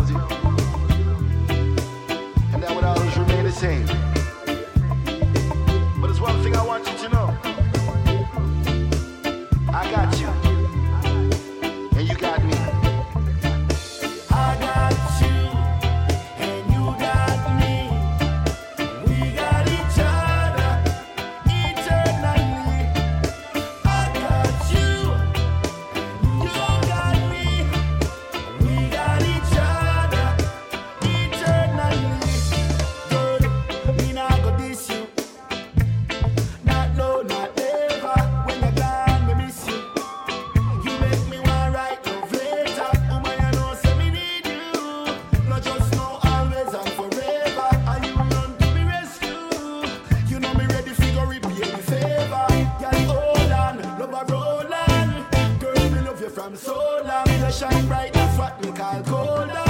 loves you. And that would always remain the same. till I shine bright. That's what we call colder.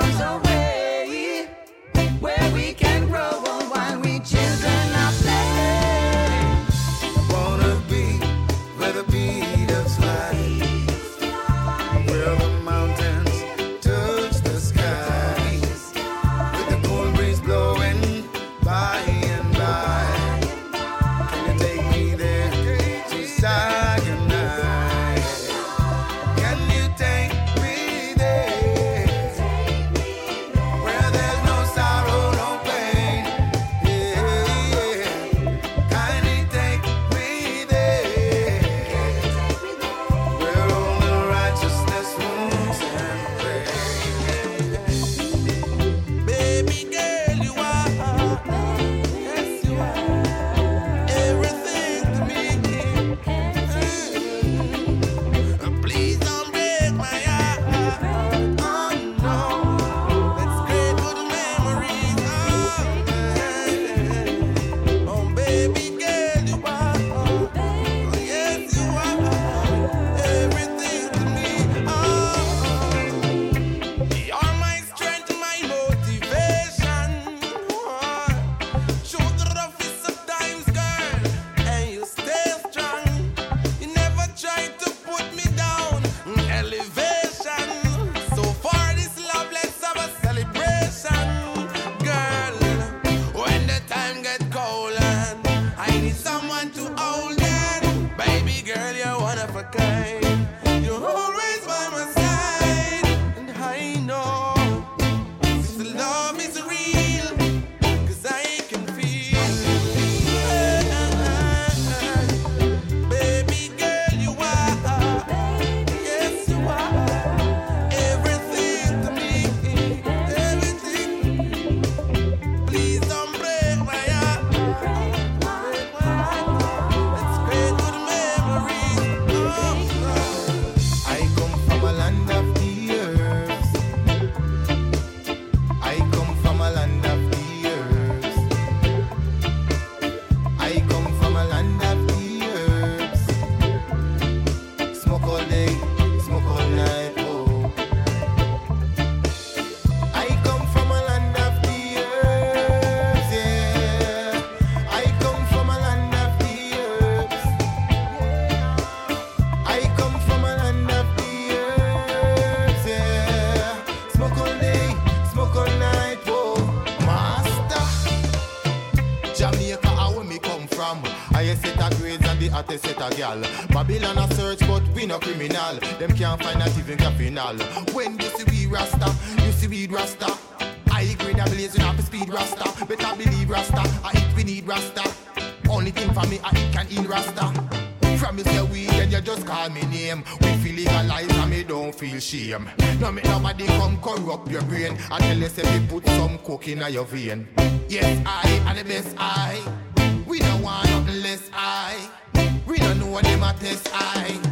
never came. You highest set of grades and the hottest set of gal. Babylon a search, but we no criminal. Them can't find not even caffeinal. When you see we Rasta, you see we Rasta. I grade a blazing up speed Rasta. Better believe Rasta, I eat we need Rasta. Only thing for me, I eat can eat Rasta. From you say we, then you just call me name. We feel legalized and me don't feel shame. No make nobody come corrupt your brain. I tell you say me put some coke in your vein. Yes, I and the best I. This I